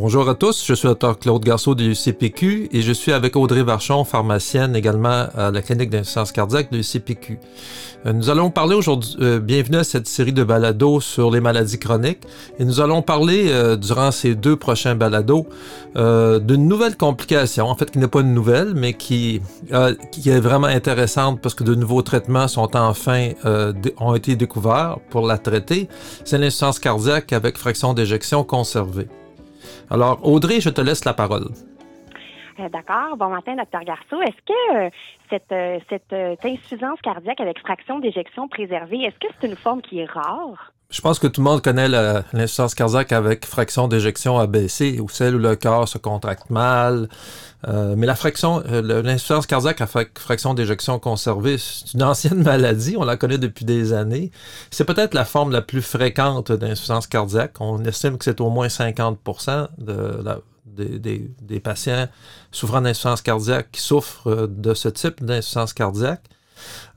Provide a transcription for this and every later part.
Bonjour à tous, je suis le docteur Claude Garceau du CPQ et je suis avec Audrey Varchon, pharmacienne également à la clinique d'insuffisance cardiaque du CPQ. Euh, nous allons parler aujourd'hui, euh, bienvenue à cette série de balados sur les maladies chroniques et nous allons parler euh, durant ces deux prochains balados d'une nouvelle complication, en fait qui n'est pas une nouvelle mais qui, qui est vraiment intéressante parce que de nouveaux traitements sont enfin ont été découverts pour la traiter. C'est l'insuffisance cardiaque avec fraction d'éjection conservée. Alors, Audrey, je te laisse la parole. Euh, d'accord. Bon matin, docteur Garceau. Est-ce que euh, cette, euh, cette insuffisance cardiaque avec fraction d'éjection préservée, est-ce que c'est une forme qui est rare? Je pense que tout le monde connaît l'insuffisance cardiaque avec fraction d'éjection abaissée, ou celle où le cœur se contracte mal. mais la fraction, l'insuffisance cardiaque avec fraction d'éjection conservée, c'est une ancienne maladie, on la connaît depuis des années. C'est peut-être la forme la plus fréquente d'insuffisance cardiaque. On estime que c'est au moins 50 de la des, patients souffrant d'insuffisance cardiaque qui souffrent euh, de ce type d'insuffisance cardiaque.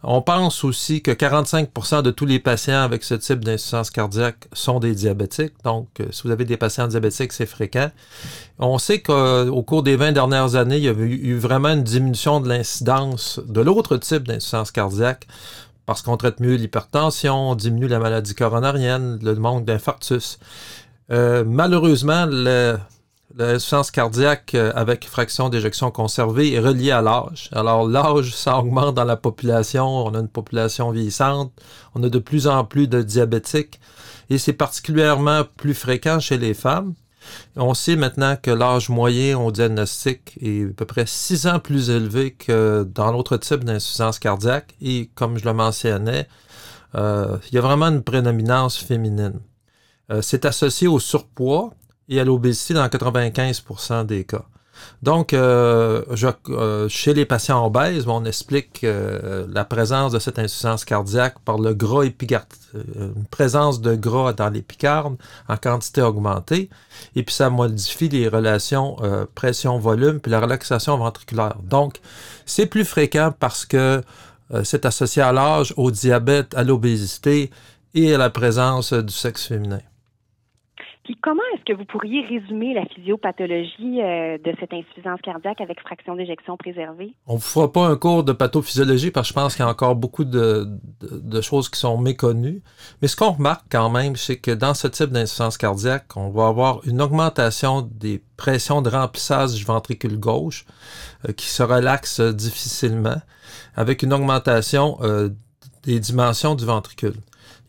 On pense aussi que 45% de tous les patients avec ce type d'insuffisance cardiaque sont des diabétiques. Donc, euh, si vous avez des patients diabétiques, c'est fréquent. On sait qu'au cours des 20 dernières années, il y a eu vraiment une diminution de l'incidence de l'autre type d'insuffisance cardiaque parce qu'on traite mieux l'hypertension, on diminue la maladie coronarienne, le manque d'infarctus. Euh, malheureusement, le, L'insuffisance cardiaque euh, avec fraction d'éjection conservée est reliée à l'âge. Alors, l'âge, ça augmente dans la population. On a une population vieillissante. On a de plus en plus de diabétiques. Et c'est particulièrement plus fréquent chez les femmes. On sait maintenant que l'âge moyen au diagnostic est à peu près 6 ans plus élevé que dans l'autre type d'insuffisance cardiaque. Et comme je le mentionnais, euh, il y a vraiment une prédominance féminine. Euh, c'est associé au surpoids, et à l'obésité dans 95% des cas. Donc, euh, euh, chez les patients obèses, on explique euh, la présence de cette insuffisance cardiaque par le gras épicarde, une présence de gras dans l'épicarde en quantité augmentée, et puis ça modifie les relations pression-volume puis la relaxation ventriculaire. Donc, c'est plus fréquent parce que c'est associé à l'âge, au diabète, à l'obésité et à la présence du sexe féminin. Comment est-ce que vous pourriez résumer la physiopathologie euh, de cette insuffisance cardiaque avec fraction d'éjection préservée? On ne fera pas un cours de pathophysiologie parce que je pense qu'il y a encore beaucoup de, choses qui sont méconnues. Mais ce qu'on remarque quand même, c'est que dans ce type d'insuffisance cardiaque, on va avoir une augmentation des pressions de remplissage du ventricule gauche euh, qui se relaxe difficilement avec une augmentation euh, des dimensions du ventricule.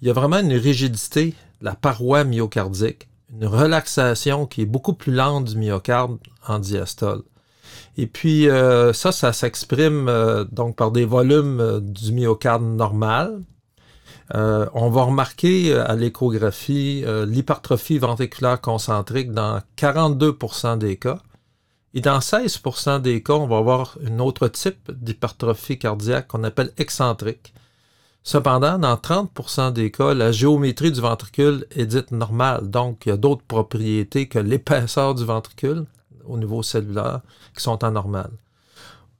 Il y a vraiment une rigidité de la paroi myocardique une relaxation qui est beaucoup plus lente du myocarde en diastole. Et puis euh, ça, ça s'exprime euh, donc par des volumes euh, du myocarde normal. on va remarquer à l'échographie l'hypertrophie ventriculaire concentrique dans 42% des cas. Et dans 16% des cas, on va avoir un autre type d'hypertrophie cardiaque qu'on appelle excentrique. Cependant, dans 30% des cas, la géométrie du ventricule est dite normale. Donc, il y a d'autres propriétés que l'épaisseur du ventricule au niveau cellulaire qui sont anormales.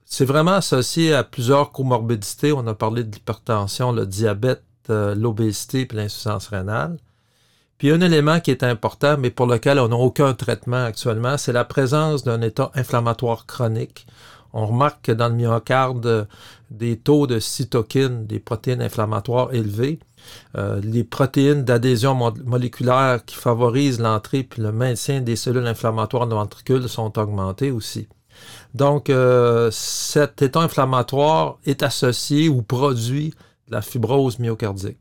C'est vraiment associé à plusieurs comorbidités. On a parlé de l'hypertension, le diabète, euh, l'obésité et l'insuffisance rénale. Puis un élément qui est important, mais pour lequel on n'a aucun traitement actuellement, c'est la présence d'un état inflammatoire chronique on remarque que dans le myocarde, euh, des taux de cytokines, des protéines inflammatoires élevés, euh, les protéines d'adhésion moléculaire qui favorisent l'entrée et le maintien des cellules inflammatoires dans le ventricule sont augmentées aussi. Donc, euh, cet état inflammatoire est associé ou produit la fibrose myocardique.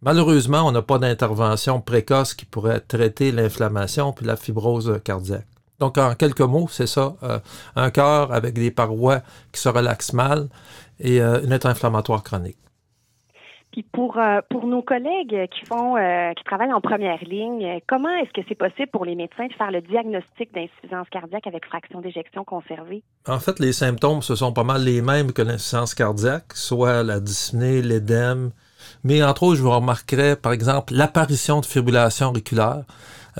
Malheureusement, on n'a pas d'intervention précoce qui pourrait traiter l'inflammation puis la fibrose cardiaque. Donc, en quelques mots, c'est ça. Euh, un cœur avec des parois qui se relaxent mal et euh, une état inflammatoire chronique. Puis pour, euh, pour nos collègues qui font qui travaillent en première ligne, comment est-ce que c'est possible pour les médecins de faire le diagnostic d'insuffisance cardiaque avec fraction d'éjection conservée? En fait, les symptômes, ce sont pas mal les mêmes que l'insuffisance cardiaque, soit la dyspnée, l'édème, mais entre autres, je vous remarquerai, par exemple, l'apparition de fibrillation auriculaire.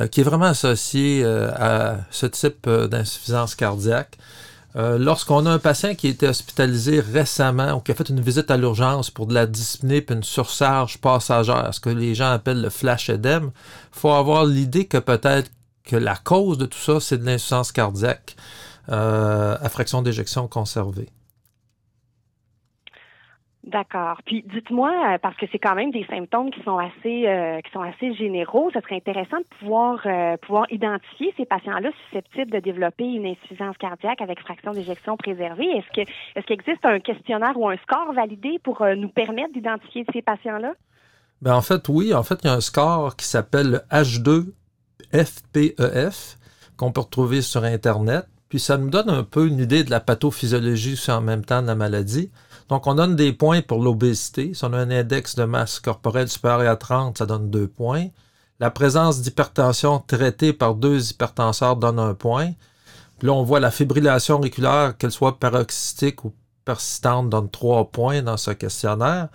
Euh, qui est vraiment associé euh, à ce type euh, d'insuffisance cardiaque. Lorsqu'on a un patient qui a été hospitalisé récemment ou qui a fait une visite à l'urgence pour de la dyspnée et une surcharge passagère, ce que les gens appellent le flash édème, il faut avoir l'idée que peut-être que la cause de tout ça, c'est de l'insuffisance cardiaque à fraction d'éjection conservée. D'accord. Puis dites-moi, euh, parce que c'est quand même des symptômes qui sont assez euh, généraux, ce serait intéressant de pouvoir euh, pouvoir identifier ces patients-là susceptibles de développer une insuffisance cardiaque avec fraction d'éjection préservée. Est-ce qu'il existe un questionnaire ou un score validé pour nous permettre d'identifier ces patients-là? Ben en fait, oui. En fait, il y a un score qui s'appelle le H2FPEF e qu'on peut retrouver sur Internet. Puis ça nous donne un peu une idée de la pathophysiologie en même temps de la maladie. Donc, on donne des points pour l'obésité. Si on a un index de masse corporelle supérieur à 30, ça donne deux points. La présence d'hypertension traitée par deux hypertenseurs donne un point. Puis là, on voit la fibrillation auriculaire, qu'elle soit paroxystique ou persistante, donne trois points dans ce questionnaire.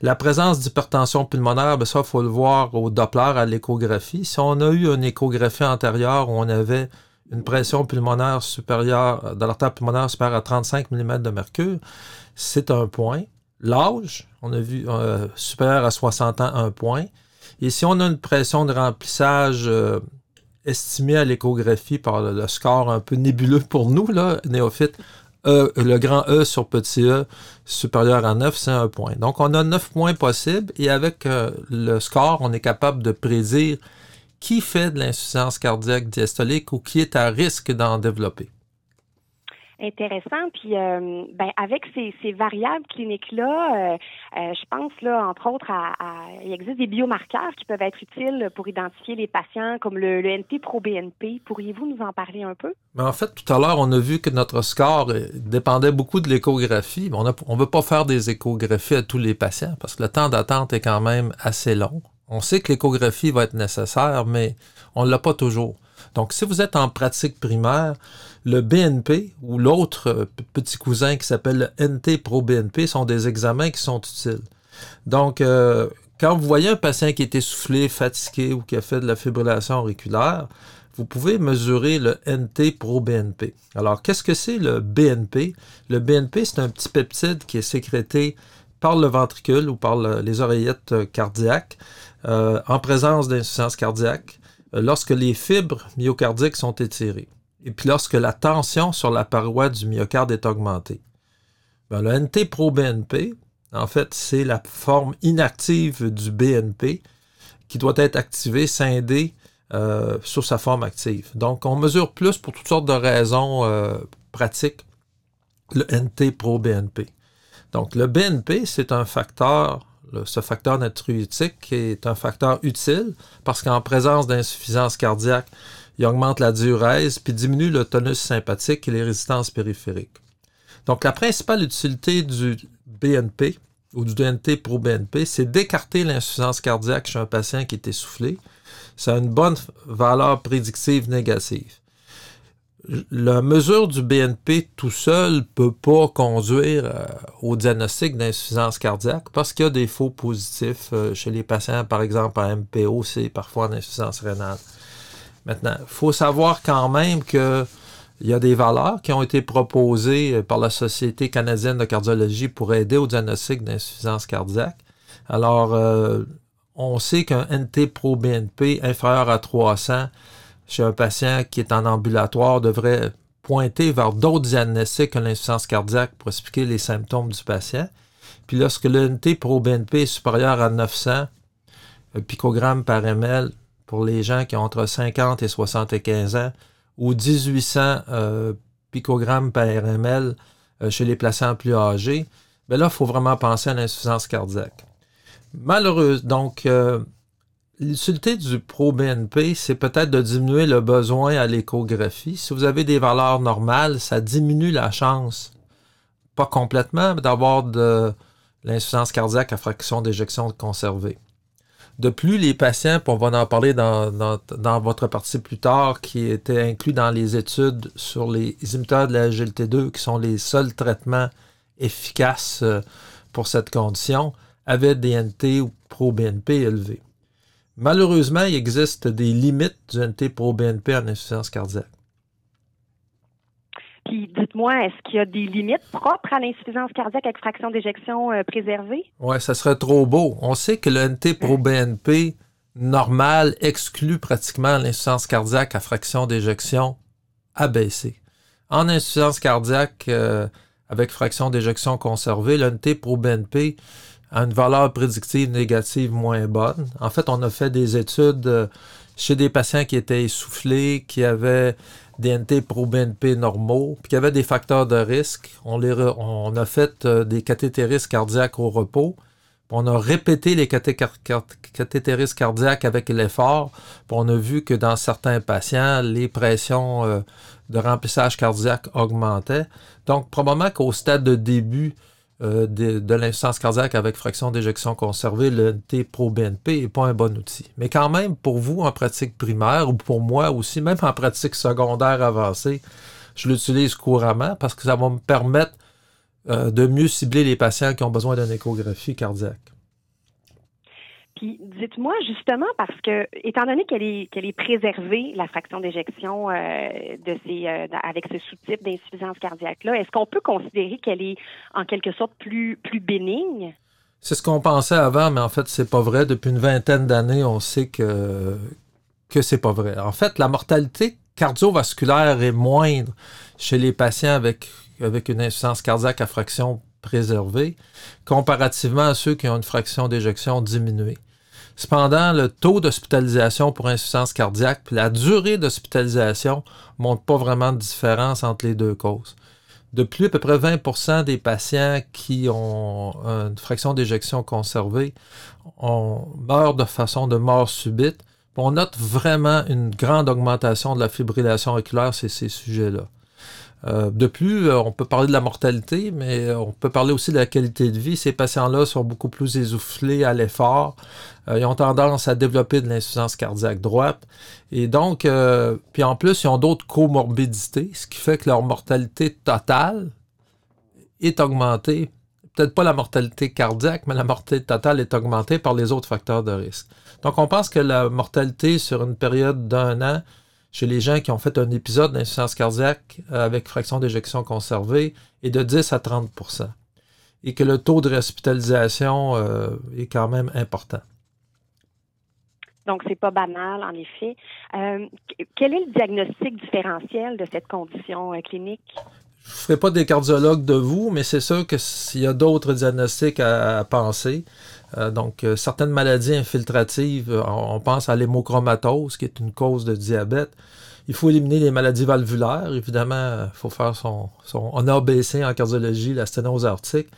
La présence d'hypertension pulmonaire, ben ça, il faut le voir au Doppler, à l'échographie. Si on a eu une échographie antérieure où on avait une pression pulmonaire supérieure, dans l'artère pulmonaire supérieure à 35 mm de mercure, c'est un point. L'âge, on a vu euh, supérieur à 60 ans, un point. Et si on a une pression de remplissage euh, estimée à l'échographie par le, score un peu nébuleux pour nous, là, néophyte, e, le grand E sur petit e supérieur à 9, c'est un point. Donc, on a 9 points possibles et avec euh, le score, on est capable de prédire qui fait de l'insuffisance cardiaque diastolique ou qui est à risque d'en développer? Intéressant. Puis, euh, ben, avec ces, variables cliniques-là, euh, euh, je pense là, entre autres, à, il existe des biomarqueurs qui peuvent être utiles pour identifier les patients, comme le, NT-proBNP. Pourriez-vous nous en parler un peu? Mais en fait, tout à l'heure, on a vu que notre score dépendait beaucoup de l'échographie. On ne veut pas faire des échographies à tous les patients parce que le temps d'attente est quand même assez long. On sait que l'échographie va être nécessaire, mais on ne l'a pas toujours. Donc, si vous êtes en pratique primaire, le BNP ou l'autre euh, petit cousin qui s'appelle le NT-proBNP sont des examens qui sont utiles. Donc, euh, quand vous voyez un patient qui est essoufflé, fatigué ou qui a fait de la fibrillation auriculaire, vous pouvez mesurer le NT-proBNP. Alors, qu'est-ce que c'est le BNP? Le BNP, c'est un petit peptide qui est sécrété par le ventricule ou par les oreillettes euh, cardiaques en présence d'insuffisance cardiaque lorsque les fibres myocardiques sont étirées et puis lorsque la tension sur la paroi du myocarde est augmentée. Ben, le NT-proBNP, en fait, c'est la forme inactive du BNP qui doit être activée, scindée euh, sur sa forme active. Donc, on mesure plus pour toutes sortes de raisons euh, pratiques le NT-proBNP. Donc, le BNP, c'est un facteur, ce facteur natriurétique est un facteur utile parce qu'en présence d'insuffisance cardiaque, il augmente la diurèse, puis diminue le tonus sympathique et les résistances périphériques. Donc, la principale utilité du BNP ou du DNT pro BNP, c'est d'écarter l'insuffisance cardiaque chez un patient qui est essoufflé. Ça a une bonne valeur prédictive négative. La mesure du BNP tout seul peut pas conduire euh, au diagnostic d'insuffisance cardiaque parce qu'il y a des faux positifs euh, chez les patients, par exemple en MPO, c'est parfois en insuffisance rénale. Maintenant, il faut savoir quand même qu'il y a des valeurs qui ont été proposées par la Société canadienne de cardiologie pour aider au diagnostic d'insuffisance cardiaque. Alors, euh, on sait qu'un NT-proBNP inférieur à 300 chez un patient qui est en ambulatoire devrait pointer vers d'autres diagnostics que l'insuffisance cardiaque pour expliquer les symptômes du patient. Puis lorsque le NT-proBNP est supérieur à 900 euh, picogrammes par ml, pour les gens qui ont entre 50 et 75 ans ou 1800 euh, picogrammes par ml euh, chez les patients plus âgés, bien là, il faut vraiment penser à l'insuffisance cardiaque. Malheureusement, donc, euh, l'utilité du pro-BNP, c'est peut-être de diminuer le besoin à l'échographie. Si vous avez des valeurs normales, ça diminue la chance, pas complètement, mais d'avoir de l'insuffisance cardiaque à fraction d'éjection conservée. De plus, les patients, on va en parler dans, votre partie plus tard, qui étaient inclus dans les études sur les inhibiteurs de la GLT2, qui sont les seuls traitements efficaces euh, pour cette condition, avaient des NT ou pro-BNP élevés. Malheureusement, il existe des limites du NT pro-BNP en insuffisance cardiaque. Puis dites-moi, est-ce qu'il y a des limites propres à l'insuffisance cardiaque avec fraction d'éjection euh, préservée? Oui, ça serait trop beau. On sait que le NT pro BNP normale exclut pratiquement l'insuffisance cardiaque à fraction d'éjection abaissée. En insuffisance cardiaque euh, avec fraction d'éjection conservée, l'unité pro BNP a une valeur prédictive négative moins bonne. En fait, on a fait des études euh, chez des patients qui étaient essoufflés, qui avaient des NT pro-BNP normaux, puis qui avaient des facteurs de risque. On, les a fait euh, des cathétérismes cardiaques au repos. On a répété les cathétérismes cardiaques avec l'effort. On a vu que dans certains patients, les pressions euh, de remplissage cardiaque augmentaient. Donc, probablement qu'au stade de début euh, de, de l'insuffisance cardiaque avec fraction d'éjection conservée, le T-Pro-BNP n'est pas un bon outil. Mais quand même, pour vous, en pratique primaire, ou pour moi aussi, même en pratique secondaire avancée, je l'utilise couramment parce que ça va me permettre euh, de mieux cibler les patients qui ont besoin d'une échographie cardiaque. Dites-moi justement parce que, étant donné qu'elle est qu'elle est préservée, la fraction d'éjection euh, de ces euh, avec ce sous-type d'insuffisance cardiaque-là, est-ce qu'on peut considérer qu'elle est en quelque sorte plus plus bénigne? C'est ce qu'on pensait avant, mais en fait, c'est pas vrai. Depuis une vingtaine d'années, on sait que que c'est pas vrai. En fait, la mortalité cardiovasculaire est moindre chez les patients avec avec une insuffisance cardiaque à fraction préservée, comparativement à ceux qui ont une fraction d'éjection diminuée. Cependant, le taux d'hospitalisation pour insuffisance cardiaque puis la durée d'hospitalisation ne montrent pas vraiment de différence entre les deux causes. De plus, à peu près 20% des patients qui ont une fraction d'éjection conservée on meurent de façon de mort subite. On note vraiment une grande augmentation de la fibrillation oculaire chez ces sujets-là. Euh, de plus, euh, on peut parler de la mortalité, mais euh, on peut parler aussi de la qualité de vie. Ces patients-là sont beaucoup plus essoufflés à l'effort. ils ont tendance à développer de l'insuffisance cardiaque droite. Et donc, puis en plus, ils ont d'autres comorbidités, ce qui fait que leur mortalité totale est augmentée. Peut-être pas la mortalité cardiaque, mais la mortalité totale est augmentée par les autres facteurs de risque. Donc, on pense que la mortalité sur une période d'un an chez les gens qui ont fait un épisode d'insuffisance cardiaque euh, avec fraction d'éjection conservée est de 10 à 30% et que le taux de réhospitalisation euh, est quand même important. Donc, c'est pas banal, en effet. Euh, quel est le diagnostic différentiel de cette condition clinique? Je ne ferai pas des cardiologues de vous, mais c'est sûr que s'il y a d'autres diagnostics à, penser, donc certaines maladies infiltratives, on, pense à l'hémochromatose, qui est une cause de diabète. Il faut éliminer les maladies valvulaires. Évidemment, il faut faire son, son on a ABC en cardiologie, la sténose aortique.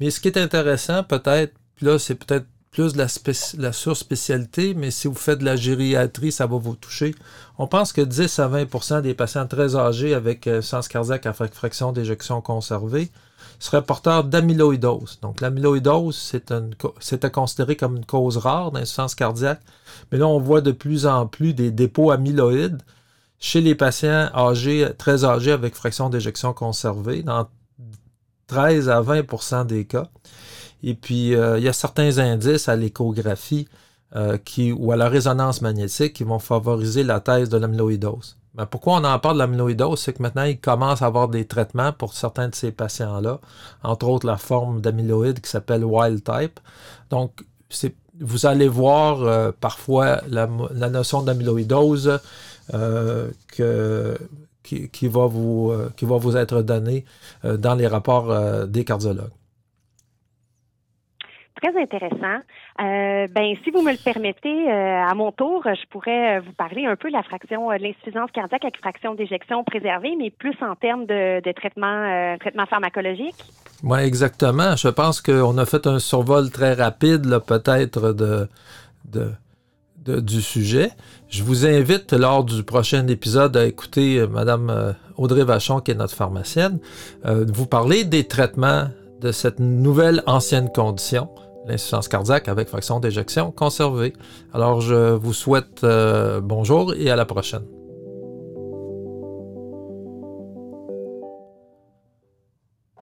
Mais ce qui est intéressant, peut-être, là, c'est peut-être plus de la, surspécialité, mais si vous faites de la gériatrie, ça va vous toucher. On pense que 10 à 20% des patients très âgés avec euh, sens cardiaque à fraction d'éjection conservée seraient porteurs d'amyloïdose. Donc, l'amyloïdose, c'est à considérer comme une cause rare d'insuffisance cardiaque. Mais là, on voit de plus en plus des dépôts amyloïdes chez les patients âgés, très âgés avec fraction d'éjection conservée, dans 13 à 20% des cas. Et puis, euh, il y a certains indices à l'échographie euh, ou à la résonance magnétique qui vont favoriser la thèse de l'amyloïdose. Mais pourquoi on en parle de l'amyloïdose? C'est que maintenant, il commence à avoir des traitements pour certains de ces patients-là, entre autres la forme d'amyloïde qui s'appelle wild type. Donc, vous allez voir euh, parfois la, la notion d'amyloïdose euh, que, qui, va vous, euh, qui va vous être donné euh, dans les rapports des cardiologues. Très intéressant. ben, si vous me le permettez, à mon tour, je pourrais vous parler un peu de la fraction de l'insuffisance cardiaque avec fraction d'éjection préservée, mais plus en termes de, traitement, traitement pharmacologique. Oui, exactement. Je pense qu'on a fait un survol très rapide, peut-être, de, de, du sujet. Je vous invite lors du prochain épisode à écouter euh, euh, Audrey Vachon, qui est notre pharmacienne, euh, vous parler des traitements de cette nouvelle ancienne condition, l'insuffisance cardiaque avec fraction d'éjection conservée. Alors, je vous souhaite bonjour et à la prochaine.